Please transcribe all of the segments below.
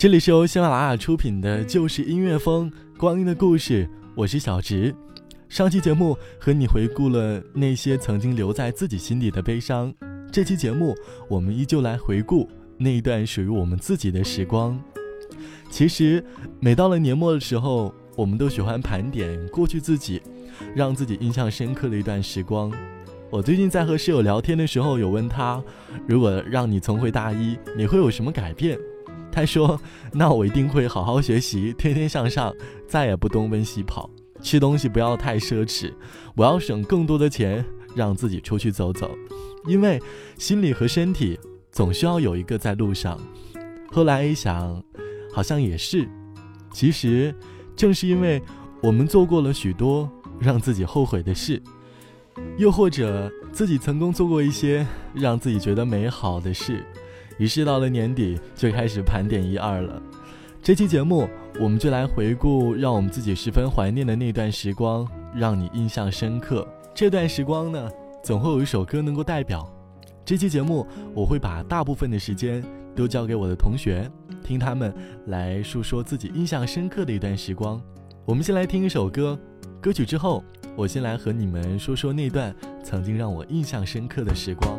这里是由喜马拉雅出品的《就是音乐风光阴的故事》，我是小直。上期节目和你回顾了那些曾经留在自己心底的悲伤，这期节目我们依旧来回顾那一段属于我们自己的时光。其实，每到了年末的时候，我们都喜欢盘点过去自己，让自己印象深刻的一段时光。我最近在和室友聊天的时候，有问他，如果让你重回大一，你会有什么改变？他说：“那我一定会好好学习，天天向上，再也不东奔西跑，吃东西不要太奢侈，我要省更多的钱，让自己出去走走，因为心理和身体总需要有一个在路上。”后来一想，好像也是。其实，正是因为我们做过了许多让自己后悔的事，又或者自己曾经做过一些让自己觉得美好的事。于是到了年底，就开始盘点一二了。这期节目，我们就来回顾让我们自己十分怀念的那段时光，让你印象深刻。这段时光呢，总会有一首歌能够代表。这期节目，我会把大部分的时间都交给我的同学，听他们来述说自己印象深刻的一段时光。我们先来听一首歌，歌曲之后，我先来和你们说说那段曾经让我印象深刻的时光。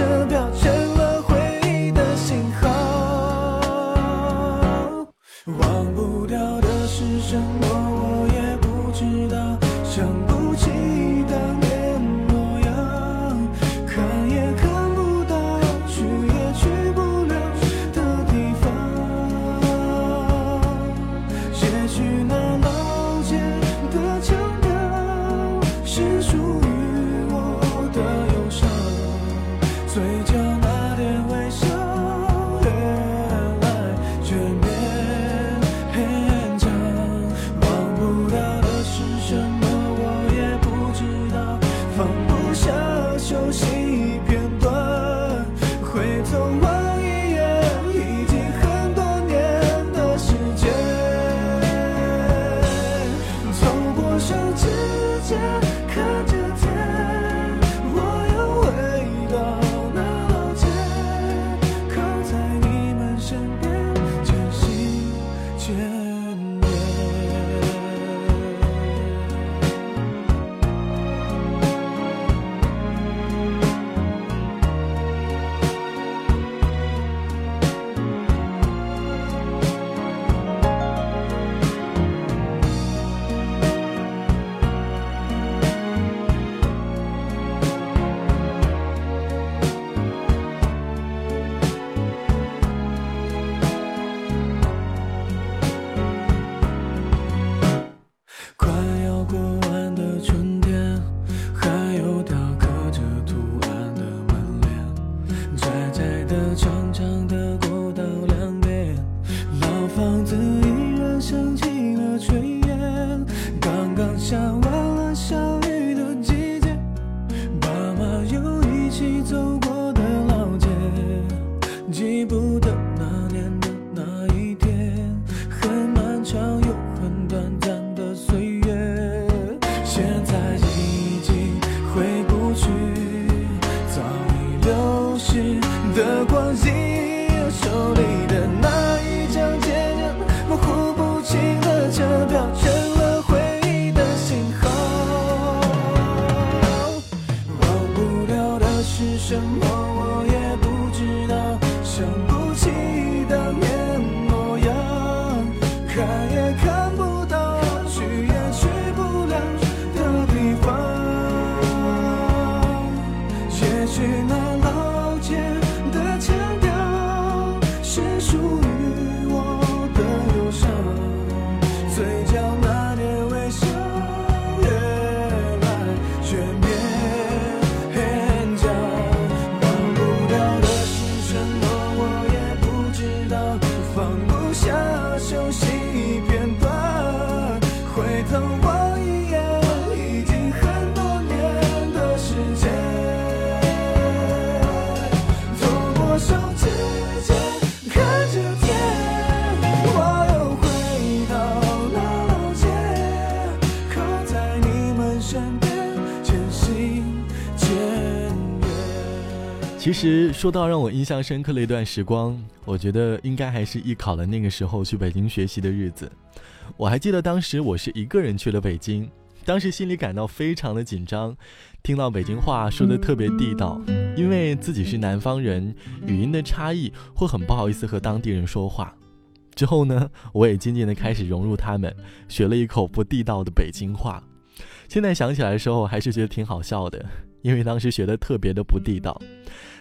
忘什么，其实说到让我印象深刻的一段时光，我觉得应该还是艺考的那个时候去北京学习的日子。我还记得当时我是一个人去了北京，当时心里感到非常的紧张，听到北京话说的特别地道，因为自己是南方人，语音的差异会很不好意思和当地人说话。之后呢，我也渐渐的开始融入他们，学了一口不地道的北京话。现在想起来的时候，还是觉得挺好笑的，因为当时学的特别的不地道。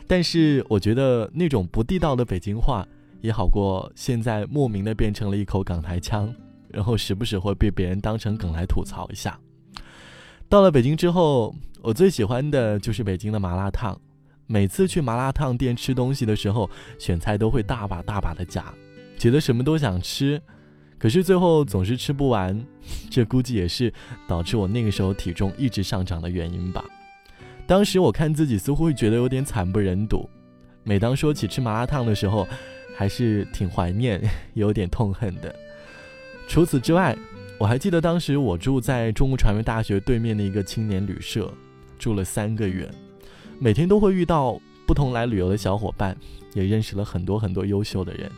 但是我觉得那种不地道的北京话，也好过现在莫名的变成了一口港台腔，然后时不时会被别人当成梗来吐槽一下。到了北京之后，我最喜欢的就是北京的麻辣烫。每次去麻辣烫店吃东西的时候，选菜都会大把大把的夹，觉得什么都想吃，可是最后总是吃不完。这估计也是导致我那个时候体重一直上涨的原因吧。当时我看自己似乎会觉得有点惨不忍睹，每当说起吃麻辣烫的时候，还是挺怀念，有点痛恨的。除此之外，我还记得当时我住在中国传媒大学对面的一个青年旅社，住了三个月，每天都会遇到不同来旅游的小伙伴，也认识了很多很多优秀的人。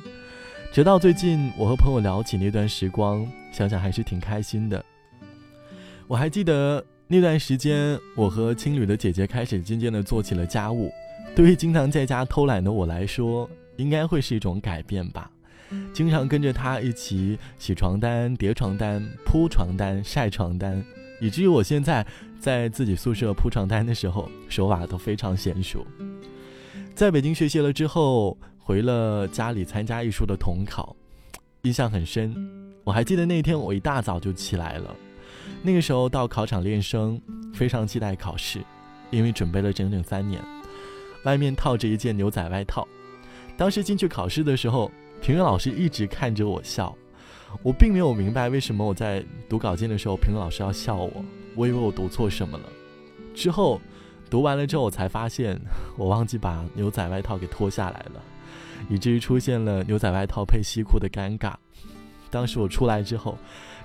直到最近，我和朋友聊起那段时光，想想还是挺开心的。我还记得那段时间，我和青旅的姐姐开始渐渐地做起了家务。对于经常在家偷懒的我来说，应该会是一种改变吧。经常跟着她一起洗床单、叠床单、铺床单、晒床单，以至于我现在在自己宿舍铺床单的时候，手法都非常娴熟。在北京学习了之后，回了家里参加艺术的统考，印象很深。我还记得那天我一大早就起来了，那个时候到考场练声，非常期待考试，因为准备了整整三年，外面套着一件牛仔外套。当时进去考试的时候，评委老师一直看着我笑，我并没有明白为什么我在读稿件的时候，评委老师要笑我，我以为我读错什么了。之后读完了之后，我才发现我忘记把牛仔外套给脱下来了，以至于出现了牛仔外套配西裤的尴尬。当时我出来之后，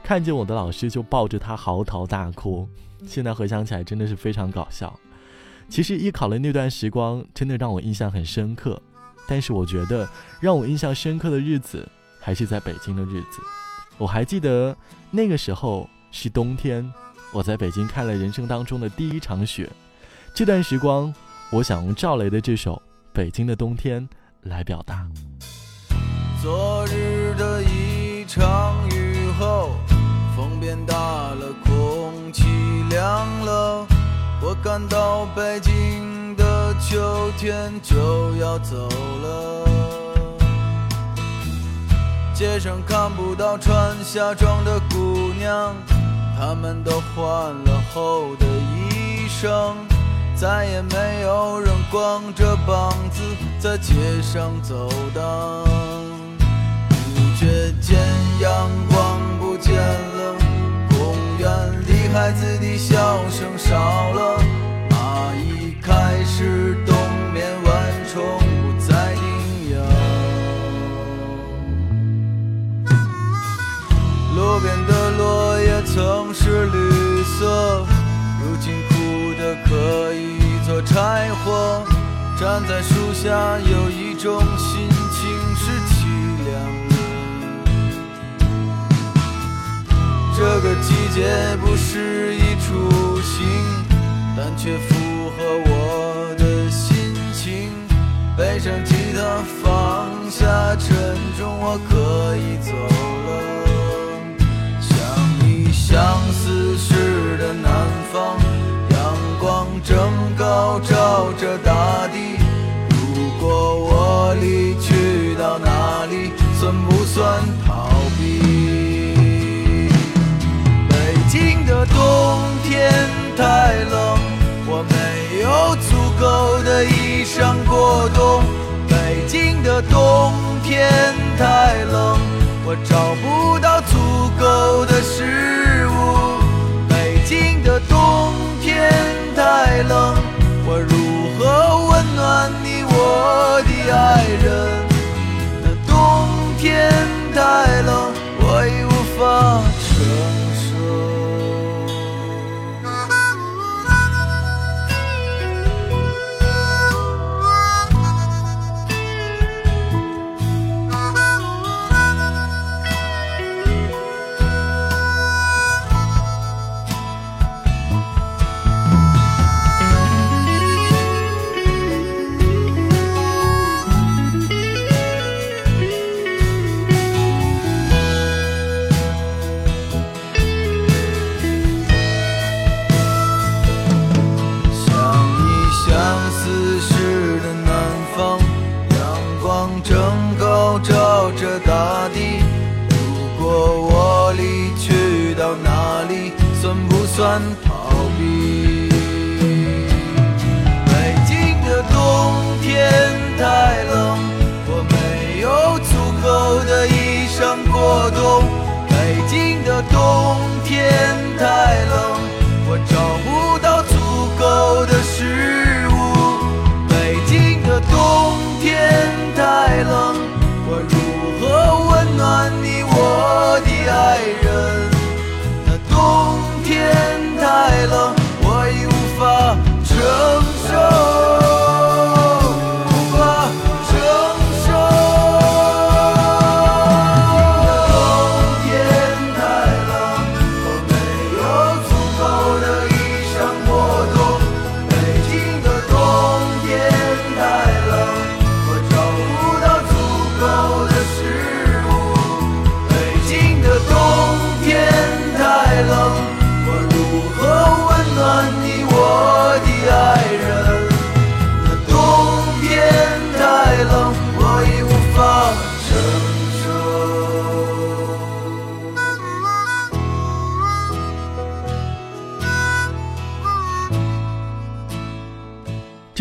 看见我的老师就抱着他嚎啕大哭。现在回想起来，真的是非常搞笑。其实艺考的那段时光，真的让我印象很深刻。但是我觉得让我印象深刻的日子，还是在北京的日子。我还记得那个时候是冬天，我在北京看了人生当中的第一场雪。这段时光，我想用赵雷的这首《北京的冬天》来表达。昨日场雨后，风变大了，空气凉了，我感到北京的秋天就要走了。街上看不到穿夏装的姑娘，她们都换了厚的衣裳，再也没有人光着膀子在街上走荡。不觉间阳光不见了，公园里孩子的笑声少了，蚂蚁开始冬眠，蚊虫不再叮咬。路边的落叶曾是绿色，如今枯的可以做柴火。站在树下，有一种心这个季节不适宜出行，但却符合我的心情。背上吉他，放下沉重，我可以走上过冬。北京的冬天太冷，我找不到足够的食逃避？北京的冬天太冷，我没有足够的衣裳过冬。北京的冬天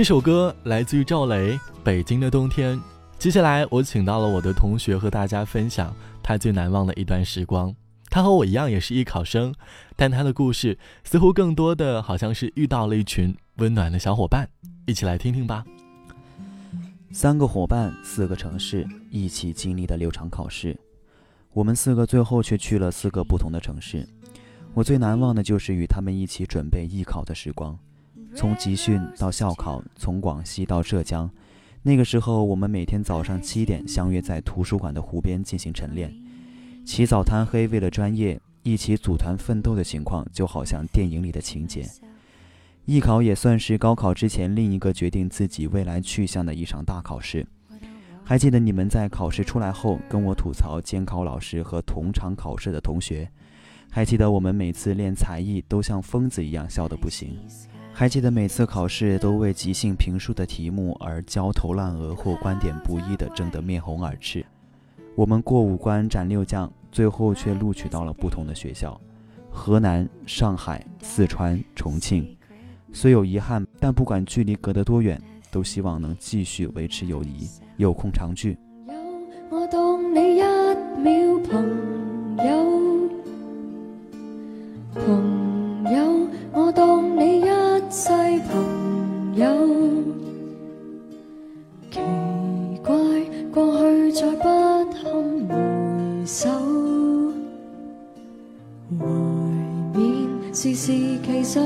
首歌来自于赵雷《北京的冬天》。接下来，我请到了我的同学和大家分享他最难忘的一段时光。他和我一样也是艺考生，但他的故事似乎更多的好像是遇到了一群温暖的小伙伴。一起来听听吧。三个伙伴，四个城市，一起经历的六场考试。我们四个最后却去了四个不同的城市。我最难忘的就是与他们一起准备艺考的时光，从集训到校考，从广西到浙江。那个时候，我们每天早上七点相约在图书馆的湖边进行晨练，起早贪黑，为了专业，一起组团奋斗的情况，就好像电影里的情节。艺考也算是高考之前另一个决定自己未来去向的一场大考试。还记得你们在考试出来后跟我吐槽监考老师和同场考试的同学？还记得我们每次练才艺都像疯子一样笑得不行？还记得每次考试都为即兴评述的题目而焦头烂额或观点不一的争得面红耳赤？我们过五关斩六将，最后却录取到了不同的学校：河南、上海、四川、重庆。虽有遗憾，但不管距离隔得多远，都希望能继续维持友谊，有空常聚。我當你一秒朋友，朋友，我懂你一世朋友。奇怪，过去再不堪回首，怀面事事其实还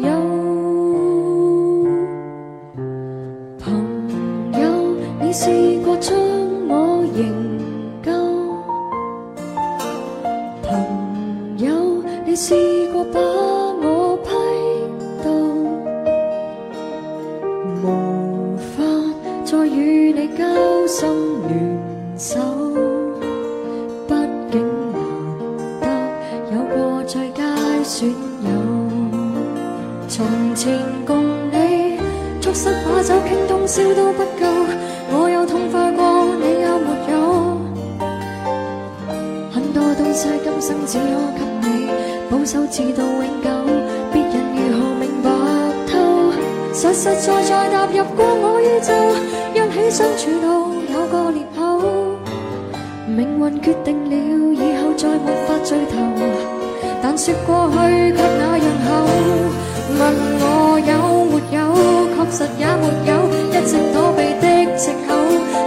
有。朋友，你试过？命运决定了以后再没法聚头，但说过去却那样厚。问我有没有，确实也没有，一直躲避的藉口，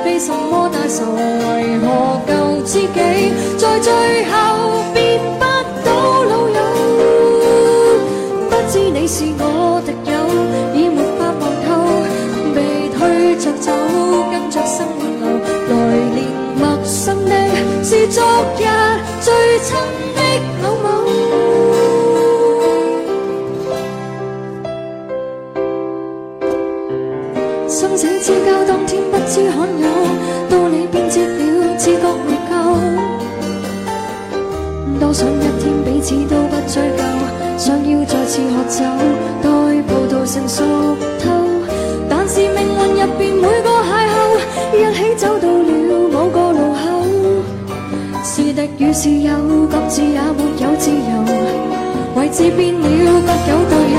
非什么大仇，为何旧知己在最后天彼此都不追究，想要再次喝酒，待葡萄成熟透。但是命运入邊每个邂逅，一起走到了某个路口，是敌与是友，各自也没有自由，位置变了，各有代有。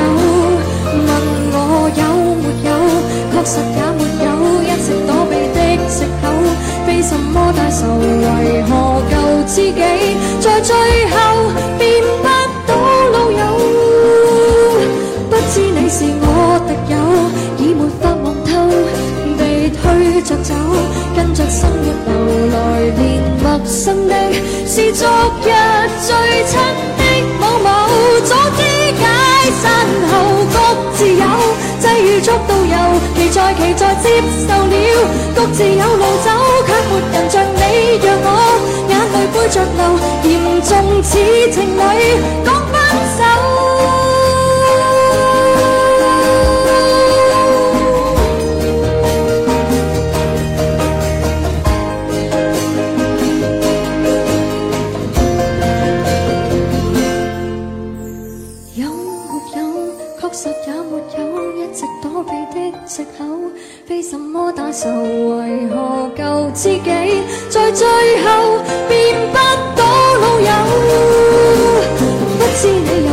问我有没有，确实也什么大仇，为何旧知己在最後變不到老友？不知你是我敵友，已没法望透，被推着走，跟着生活流，來年陌生的是昨日最親的某某，早知解散後各自有，際遇作導遊，期在期在接受了，各自有路走，却没人像你让我眼泪背着流，严重似情侣讲分手。愁为，何旧知己在最后变不到老友？不知你又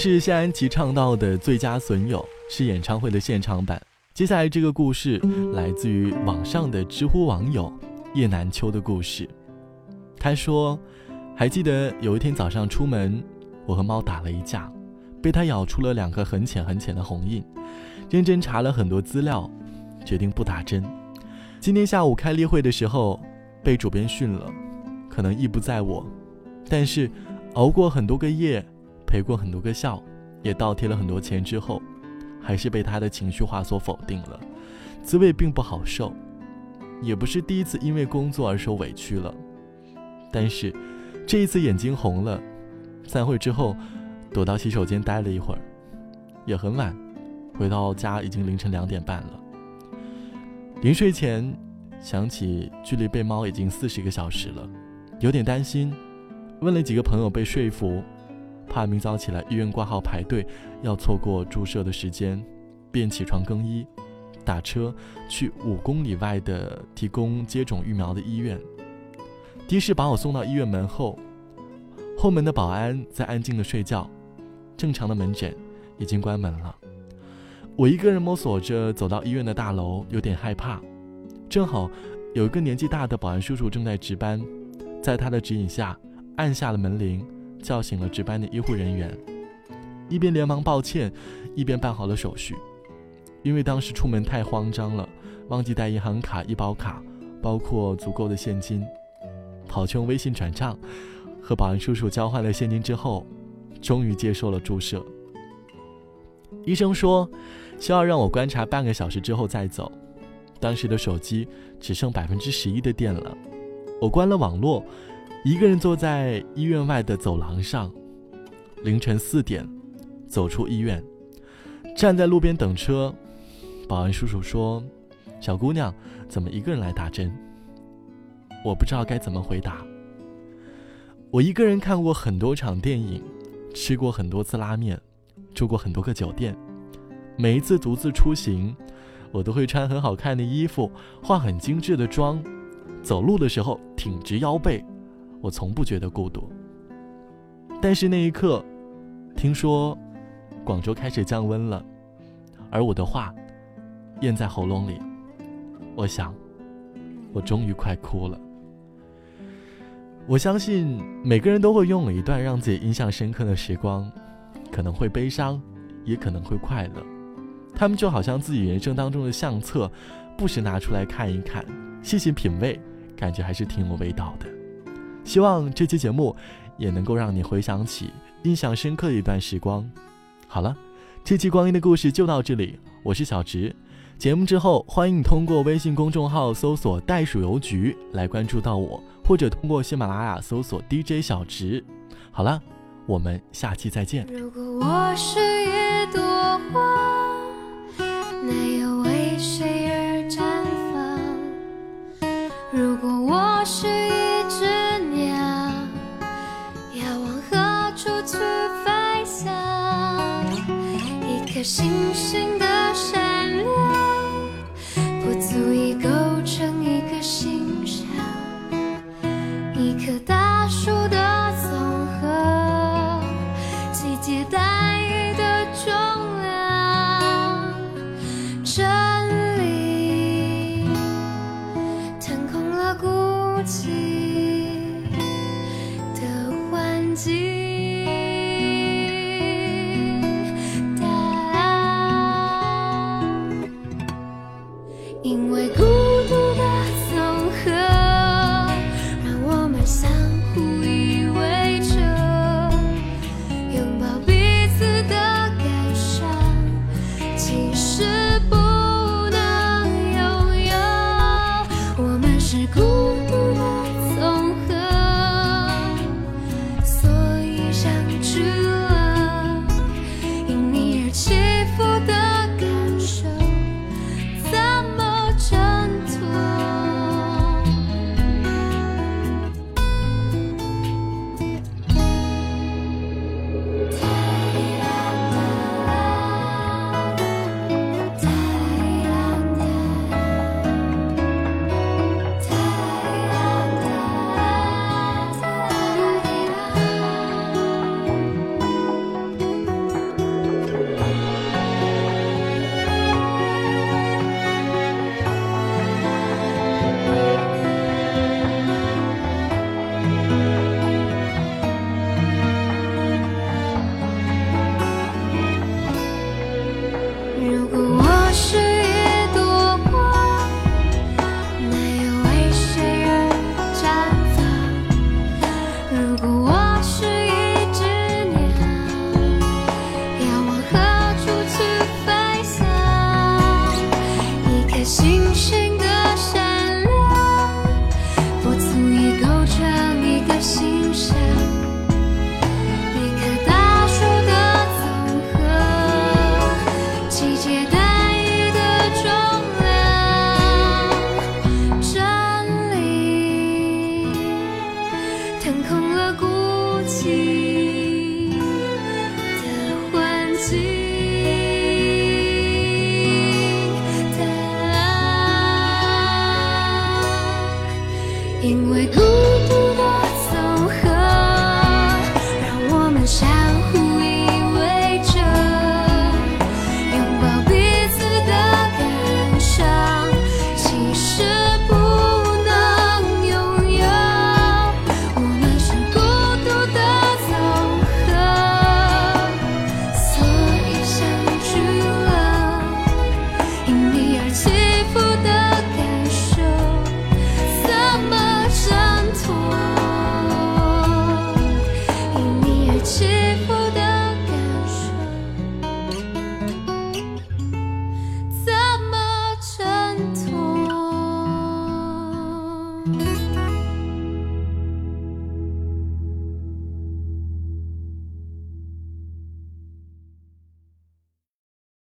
是谢安琪唱到的《最佳损友》，是演唱会的现场版。接下来这个故事来自于网上的知乎网友叶南秋的故事。他说：“还记得有一天早上出门，我和猫打了一架，被它咬出了两个很浅很浅的红印。认真查了很多资料，决定不打针。今天下午开例会的时候，被主编训了，可能意不在我，但是熬过很多个夜。”赔过很多个笑，也倒贴了很多钱之后，还是被他的情绪化所否定了，滋味并不好受。也不是第一次因为工作而受委屈了，但是这一次眼睛红了。散会之后，躲到洗手间待了一会儿，也很晚，回到家已经凌晨两点半了。临睡前想起距离被猫已经四十个小时了，有点担心，问了几个朋友被说服。怕明早起来医院挂号排队，要错过注射的时间，便起床更衣，打车去五公里外的提供接种疫苗的医院。的士把我送到医院门后，后门的保安在安静的睡觉，正常的门诊已经关门了。我一个人摸索着走到医院的大楼，有点害怕。正好有一个年纪大的保安叔叔正在值班，在他的指引下。按下了门铃，叫醒了值班的医护人员，一边连忙抱歉，一边办好了手续。因为当时出门太慌张了，忘记带银行卡、医保卡，包括足够的现金，跑去用微信转账，和保安叔叔交换了现金之后，终于接受了注射。医生说，需要让我观察半个小时之后再走。当时的手机只剩百分之十一的电了，我关了网络，一个人坐在医院外的走廊上。凌晨四点，走出医院，站在路边等车。保安叔叔说：“小姑娘，怎么一个人来打针？”我不知道该怎么回答。我一个人看过很多场电影，吃过很多次拉面，住过很多个酒店。每一次独自出行，我都会穿很好看的衣服，化很精致的妆，走路的时候挺直腰背。我从不觉得孤独。但是那一刻，听说广州开始降温了，而我的话。咽在喉咙里，我想，我终于快哭了。我相信每个人都会拥有一段让自己印象深刻的时光，可能会悲伤，也可能会快乐。他们就好像自己人生当中的相册，不时拿出来看一看，细细品味，感觉还是挺有味道的。希望这期节目也能够让你回想起印象深刻的一段时光。好了，这期光阴的故事就到这里，我是小直。节目之后，欢迎你通过微信公众号搜索“袋鼠邮局”来关注到我，或者通过喜马拉雅搜索 DJ 小直。好了，我们下期再见。如果我是一朵花，颗星星